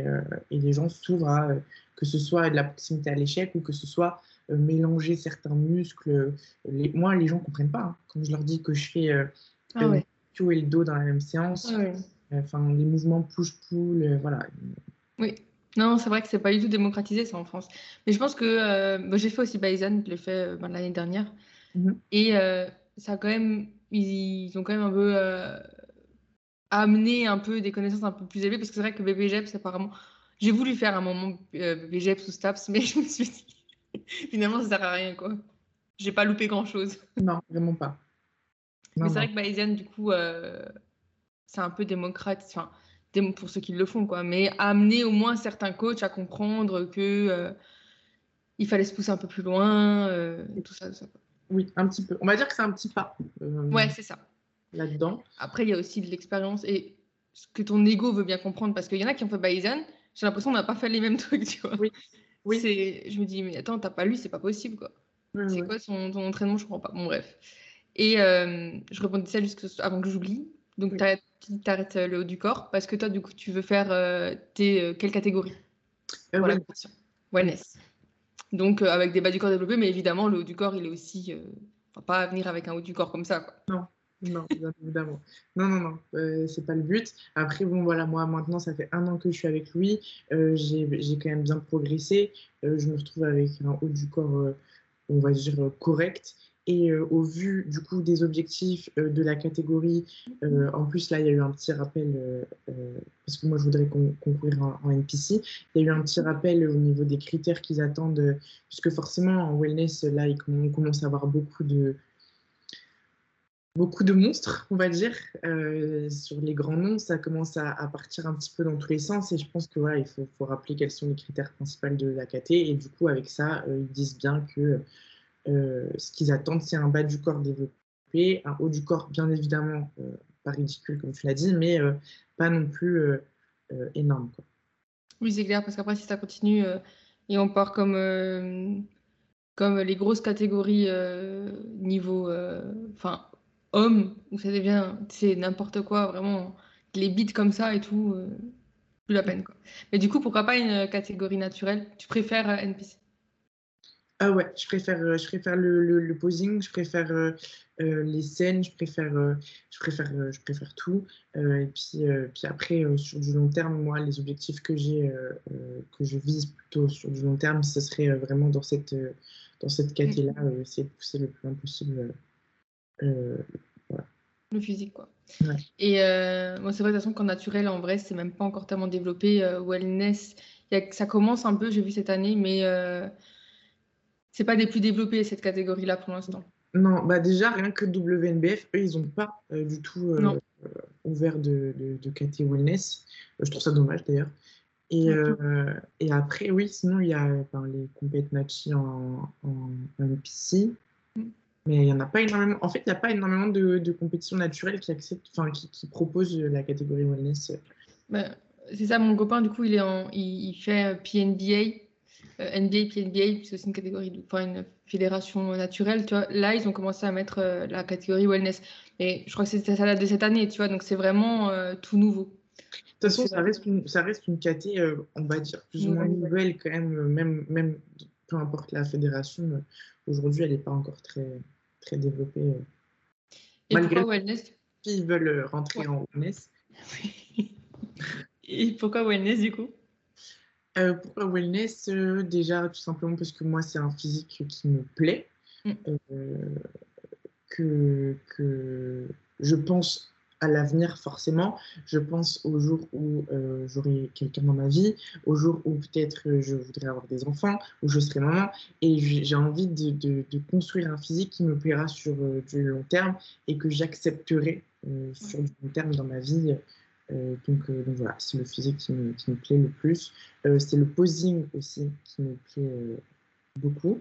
et les gens s'ouvrent à que ce soit de la proximité à l'échec ou que ce soit mélanger certains muscles. Les, moi, les gens ne comprennent pas. Hein. Quand je leur dis que je fais euh, ah le et le dos dans la même séance, ah enfin, les mouvements push-pull, euh, voilà. Oui. Non, c'est vrai que c'est pas du tout démocratisé ça en France. Mais je pense que bah, j'ai fait aussi Bison, je l'ai fait bah, l'année dernière. Mhm. Et ça a quand même, ils, ont quand même un peu amener un peu des connaissances un peu plus élevées, parce que c'est vrai que BBGEPS, apparemment, j'ai voulu faire un moment euh, BBGEPS ou STAPS, (laughs) mais je me suis dit, (laughs) finalement, ça sert à rien, quoi. J'ai pas loupé grand-chose. (laughs) Non, vraiment pas. mais c'est vrai que Bayesian, du coup, euh, c'est un peu démocrate, enfin, pour ceux qui le font, quoi. Mais amener au moins certains coachs à comprendre que euh, il fallait se pousser un peu plus loin, et tout ça, tout ça. Oui, un petit peu. On va dire que c'est un petit pas. ouais, c'est ça là-dedans. Après, il y a aussi de l'expérience et ce que ton ego veut bien comprendre, parce qu'il y en a qui ont fait Bayesian, j'ai l'impression qu'on n'a pas fait les mêmes (laughs) trucs, tu vois. Oui. Oui. Je me dis, mais attends, t'as pas lu, c'est pas possible, quoi. c'est quoi son, entraînement? Je comprends pas. Bon, bref. Et euh, je répondais ça juste avant que j'oublie. Donc, tu arrêtes le haut du corps, parce que toi, du coup, tu veux faire euh, tes, euh, quelle catégorie? Voilà. Wellness. Donc, avec des bas du corps développés, mais évidemment, le haut du corps, il est aussi. pas venir avec un haut du corps comme ça, quoi. Non. Non, évidemment. Non, non, non, euh, c'est pas le but. Après, bon, voilà, moi, maintenant, ça fait un an que je suis avec lui. Euh, j'ai quand même bien progressé. Euh, je me retrouve avec un haut du corps, on va dire, correct. Et au vu, du coup, des objectifs de la catégorie, en plus, là, il y a eu un petit rappel, parce que moi, je voudrais concourir en, en, NPC. Il y a eu un petit rappel au niveau des critères qu'ils attendent, puisque forcément, en wellness, là, on commence à avoir beaucoup de beaucoup de monstres, on va dire. Euh, sur les grands noms, ça commence à, partir un petit peu dans tous les sens. Et je pense que voilà, il faut, rappeler quels sont les critères principaux de la KT. Et du coup, avec ça, euh, ils disent bien que euh, ce qu'ils attendent, c'est un bas du corps développé, un haut du corps, bien évidemment, pas ridicule comme tu l'as dit, mais pas non plus énorme. Quoi. Oui, c'est clair, parce qu'après, si ça continue et on part comme comme les grosses catégories niveau, enfin homme, où ça devient, c'est n'importe quoi, vraiment, les bits comme ça et tout, euh, plus la peine. Quoi. Mais du coup, pourquoi pas une catégorie naturelle? Tu préfères euh, NPC Ah ouais, je préfère, euh, je préfère le, le, posing, je préfère les scènes, je préfère, je préfère, je préfère tout. et puis, puis après, sur du long terme, moi, les objectifs que j'ai, que je vise plutôt sur du long terme, ce serait vraiment dans cette, dans cette catégorie là c'est de pousser le plus loin possible euh, le physique, quoi. Et euh, c'est vrai, de toute façon, qu'en naturel, en vrai, c'est même pas encore tellement développé. Euh, wellness, y a, ça commence un peu, j'ai vu cette année, mais c'est pas des plus développés, cette catégorie-là, pour l'instant. Non, bah déjà, rien que WNBF, eux, ils n'ont pas du tout ouvert de, de, KT Wellness. je trouve ça dommage, d'ailleurs. Et, et, après, oui, sinon, il y a les compétences Nachi en, en, en NPC. Mais il n'y en a pas énormément. En fait, il n'y a pas énormément de, de compétitions naturelles qui, acceptent, enfin, qui, qui proposent la catégorie wellness. Bah, c'est ça, mon copain, du coup, il, est en, il, fait PNBA. Euh, NBA, PNBA, c'est aussi une catégorie, enfin une fédération naturelle, tu vois. Là, ils ont commencé à mettre euh, la catégorie wellness. Et je crois que c'était ça date de cette année, tu vois, donc c'est vraiment euh, tout nouveau. De toute façon, ça reste une, ça reste une caté, on va dire, plus ou moins nouvelle quand même, même, même peu importe la fédération. Aujourd'hui, elle n'est pas encore très, très développée. Euh. Et Malgré pourquoi wellness? Ils veulent euh, rentrer en wellness. (laughs) Et pourquoi wellness du coup? Euh, Pourquoi wellness Déjà, tout simplement parce que moi, c'est un physique qui me plaît. Mm. que, que je pense à l'avenir forcément. Je pense au jour où euh, j'aurai quelqu'un dans ma vie, au jour où peut-être euh, je voudrais avoir des enfants, où je serai maman, et j'ai envie de, de, construire un physique qui me plaira sur euh, du long terme et que j'accepterai sur du long terme dans ma vie. Donc, donc, voilà, c'est le physique qui me, qui me, plaît le plus. c'est le posing aussi qui me plaît beaucoup.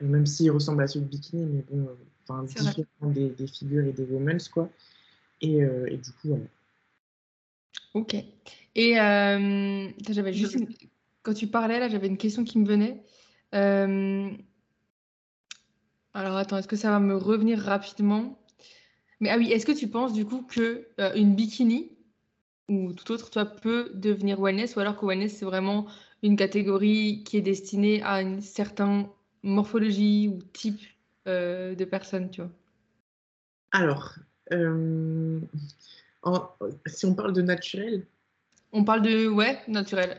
même s'il ressemble à celui de bikini, mais bon, enfin, différent des, des, figures et des women, quoi. Euh, et, du coup, voilà. Ok. Et euh, j'avais juste quand tu parlais là, j'avais une question qui me venait. Euh, alors attends, est-ce que ça va me revenir rapidement? Mais ah oui, est-ce que tu penses du coup que une bikini ou tout autre, toi, peut devenir wellness? Ou alors que wellness c'est vraiment une catégorie qui est destinée à une certaine morphologie ou type de personne, tu vois? Alors, euh, si on parle de naturel. On parle de, ouais, naturel.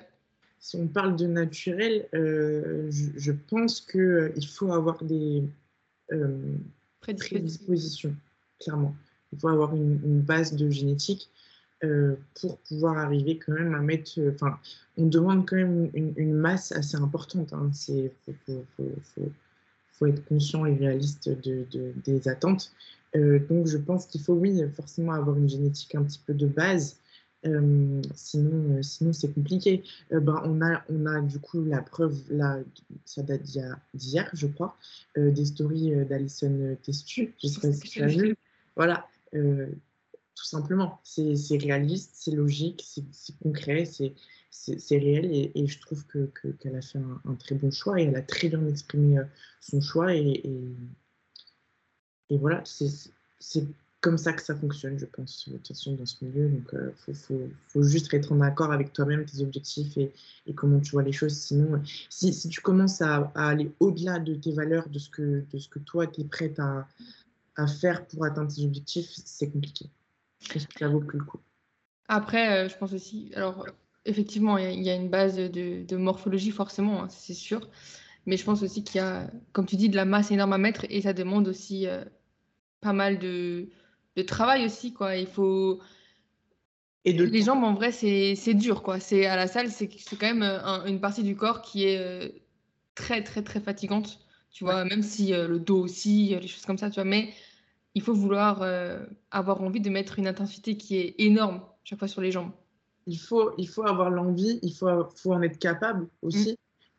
Si on parle de naturel, euh, je, pense qu'il euh, il faut avoir des prédispositions, clairement. il faut avoir une, base de génétique pour pouvoir arriver quand même à mettre. Enfin, on demande quand même une, masse assez importante. Hein. C'est faut, faut, être conscient et réaliste de, des attentes. Donc, je pense qu'il faut, oui, forcément avoir une génétique un petit peu de base sinon, sinon c'est compliqué. ben, on, a, on a du coup la preuve, là, ça date d'hier, je crois, des stories d'Alison Testu. Je sais pas si tu as vu. Voilà, tout simplement. C'est réaliste, c'est logique, c'est concret, c'est réel et, je trouve qu'elle que, qu'elle a fait un, très bon choix et elle a très bien exprimé son choix et, et voilà, c'est comme ça que ça fonctionne, je pense, de toute façon, dans ce milieu. Donc, il euh, faut, faut, juste être en accord avec toi-même, tes objectifs et, et, comment tu vois les choses. Sinon, si, si tu commences à, aller au-delà de tes valeurs, de ce que, de ce que toi, tu es prête à, à, faire pour atteindre tes objectifs, c'est compliqué. Est-ce que ça vaut plus le coup Après, euh, je pense aussi, alors, effectivement, il y, a une base de, de morphologie, forcément, hein, c'est sûr. Mais je pense aussi qu'il y a, comme tu dis, de la masse énorme à mettre et ça demande aussi euh, pas mal de de travail aussi, quoi. Il faut. Et de... Les jambes, en vrai, c'est dur, quoi. C'est à la salle, c'est quand même euh, une partie du corps qui est euh, très, très, très fatigante. Tu vois, même si euh, le dos aussi, les choses comme ça, tu vois. Mais il faut vouloir avoir envie de mettre une intensité qui est énorme chaque fois sur les jambes. Il faut, il faut avoir l'envie, il faut, faut en être capable aussi. Mm.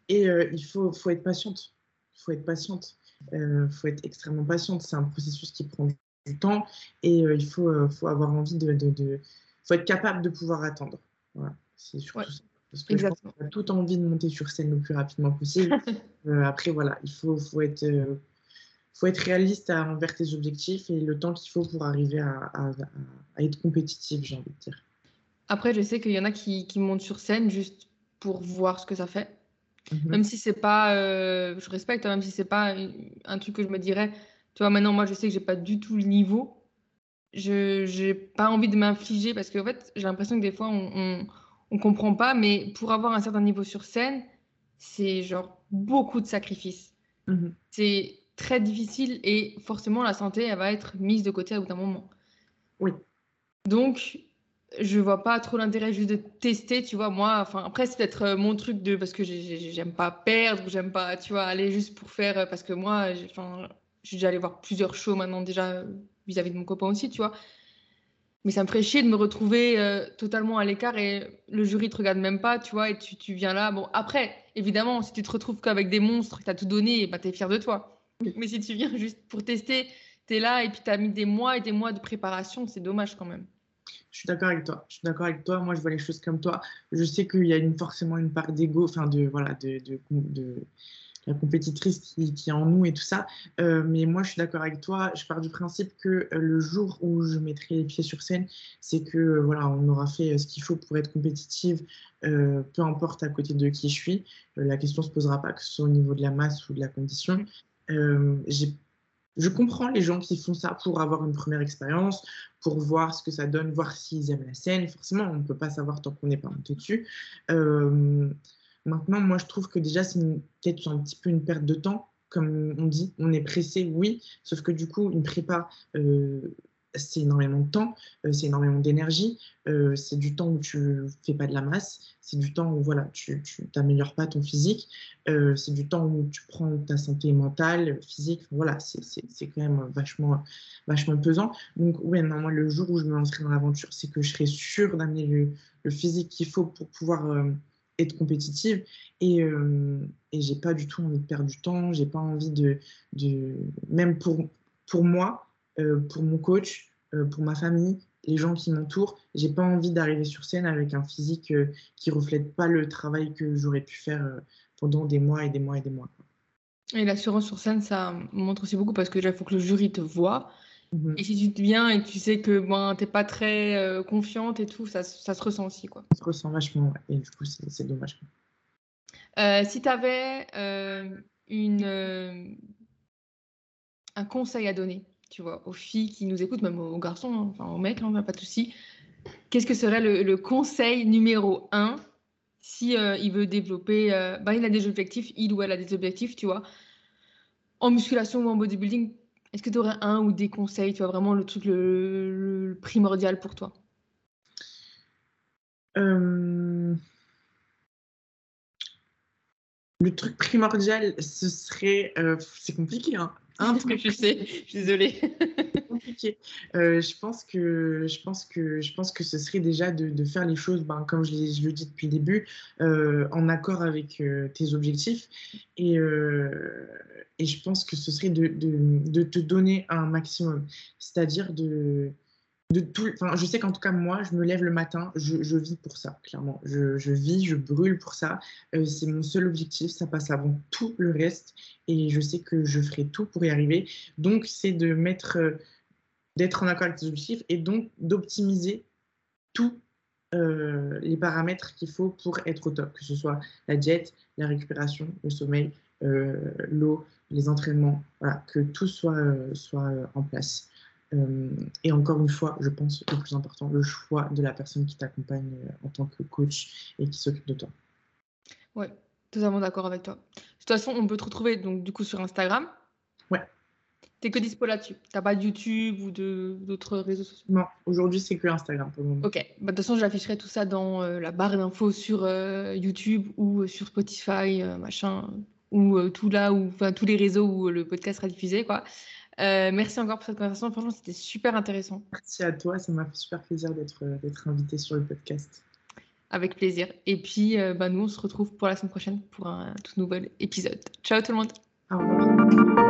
Et il faut, faut être patiente. Il faut être patiente. Il faut être extrêmement patiente. C'est un processus qui prend temps et euh, il faut, euh, faut avoir envie de, de, faut être capable de pouvoir attendre. Voilà, c'est surtout ça. Parce que Exactement. je pense tout envie de monter sur scène le plus rapidement possible. (laughs) Euh, après, voilà, il faut, faut être faut être réaliste envers tes objectifs et le temps qu'il faut pour arriver à, à, être compétitif, j'ai envie de dire. Après, je sais qu'il y en a qui, qui, montent sur scène juste pour voir ce que ça fait. Mhm. Même si c'est pas, je respecte, hein, même si c'est pas un truc que je me dirais, tu vois, maintenant, moi, je sais que j'ai pas du tout le niveau. Je n'ai pas envie de m'infliger parce qu'en fait, j'ai l'impression que des fois, on, on, comprend pas. Mais pour avoir un certain niveau sur scène, c'est genre beaucoup de sacrifices. Mhm. C'est très difficile et forcément, la santé, elle va être mise de côté à bout d'un moment. Oui. Donc, je vois pas trop l'intérêt juste de tester, tu vois. Moi, enfin, après, c'est peut-être euh, mon truc de parce que j'aime pas perdre, j'aime pas, tu vois, aller juste pour faire euh, parce que moi, enfin, je suis déjà allée voir plusieurs shows maintenant déjà vis-à-vis de mon copain aussi, tu vois. Mais ça me ferait chier de me retrouver euh, totalement à l'écart et le jury te regarde même pas, tu vois, et tu, tu viens là. Bon, après, évidemment, si tu te retrouves qu'avec des monstres, que tu as tout donné, bah, tu es fier de toi. Mais si tu viens juste pour tester, tu es là et puis tu as mis des mois et des mois de préparation, c'est dommage quand même. Je suis d'accord avec toi. Je suis d'accord avec toi. Moi, je vois les choses comme toi. Je sais qu'il y a forcément une part d'ego, enfin de voilà, de, la compétitrice qui, qui, est en nous et tout ça. Euh, mais moi, je suis d'accord avec toi. Je pars du principe que euh, le jour où je mettrai les pieds sur scène, c'est que euh, voilà, on aura fait ce qu'il faut pour être compétitive, peu importe à côté de qui je suis. la question se posera pas que ce soit au niveau de la masse ou de la condition. Je comprends les gens qui font ça pour avoir une première expérience, pour voir ce que ça donne, voir s'ils aiment la scène. Forcément, on ne peut pas savoir tant qu'on n'est pas monté dessus. Maintenant, moi, je trouve que déjà, c'est peut-être un petit peu une perte de temps. Comme on dit, on est pressé, oui, sauf que du coup, une prépa, euh, c'est énormément de temps, euh, c'est énormément d'énergie, euh, c'est du temps où tu fais pas de la masse, c'est du temps où voilà, tu n'améliores pas ton physique, c'est du temps où tu prends ta santé mentale, physique, voilà, c'est quand même vachement, vachement pesant. Donc, oui, normalement, le jour où je me lancerai dans l'aventure, c'est que je serai sûre d'amener le, le, physique qu'il faut pour pouvoir être compétitive et, euh, et j'ai pas du tout envie de perdre du temps, j'ai pas envie de, de, même pour, pour moi, euh, pour mon coach, euh, pour ma famille, les gens qui m'entourent, j'ai pas envie d'arriver sur scène avec un physique qui reflète pas le travail que j'aurais pu faire pendant des mois et des mois et des mois. Et l'assurance sur scène, ça montre aussi beaucoup parce que déjà, il faut que le jury te voit. Mhm. Et si tu te viens et tu sais que bon, tu n'es pas très euh, confiante et tout, ça, ça, se ressent aussi. Quoi. Ça se ressent vachement, et du coup, c'est dommage. Euh, si tu avais euh, une, un conseil à donner, tu vois, aux filles qui nous écoutent, même aux garçons, hein, enfin aux mecs, on hein, pas de souci, qu'est-ce que serait le, conseil numéro un si il veut développer, bah, il a des objectifs, il ou elle a des objectifs, tu vois, en musculation ou en bodybuilding, est-ce que tu aurais un ou des conseils, tu vois, vraiment le truc le, primordial pour toi? Le truc primordial, ce serait. c'est compliqué, hein un truc. je sais, je suis désolée. (laughs) compliqué. Euh, je, pense que, je, pense que, je pense que ce serait déjà de, faire les choses, ben, comme je, je, le dis depuis le début, euh, en accord avec euh, tes objectifs. Et, et je pense que ce serait de, de, de te donner un maximum. C'est-à-dire de je sais qu'en tout cas, moi, je me lève le matin, je, vis pour ça, clairement. Je, vis, je brûle pour ça. Euh, c'est mon seul objectif, ça passe avant tout le reste. Et je sais que je ferai tout pour y arriver. Donc, c'est de mettre, euh, d'être en accord avec tes objectifs et donc d'optimiser tous euh, les paramètres qu'il faut pour être au top, que ce soit la diète, la récupération, le sommeil, l'eau, les entraînements, que tout soit, soit en place. Euh, et encore une fois, je pense le plus important, le choix de la personne qui t'accompagne euh, en tant que coach et qui s'occupe de toi. Ouais, totalement d'accord avec toi. De toute façon, on peut te retrouver donc du coup sur Instagram. Ouais. T'es que dispo là-dessus. T'as pas de YouTube ou d'autres réseaux sociaux? Non, aujourd'hui c'est que Instagram pour le moment. Ok. Bah, de toute façon, j'afficherai tout ça dans euh, la barre d'infos sur YouTube ou sur Spotify, machin, ou tout là, ou enfin tous les réseaux où le podcast sera diffusé, quoi. Euh, merci encore pour cette conversation. Franchement, c'était super intéressant. Merci à toi. Ça m'a fait super plaisir d'être invité sur le podcast. Avec plaisir. Et puis, euh, bah, nous, on se retrouve pour la semaine prochaine pour un tout nouvel épisode. Ciao tout le monde. Au revoir.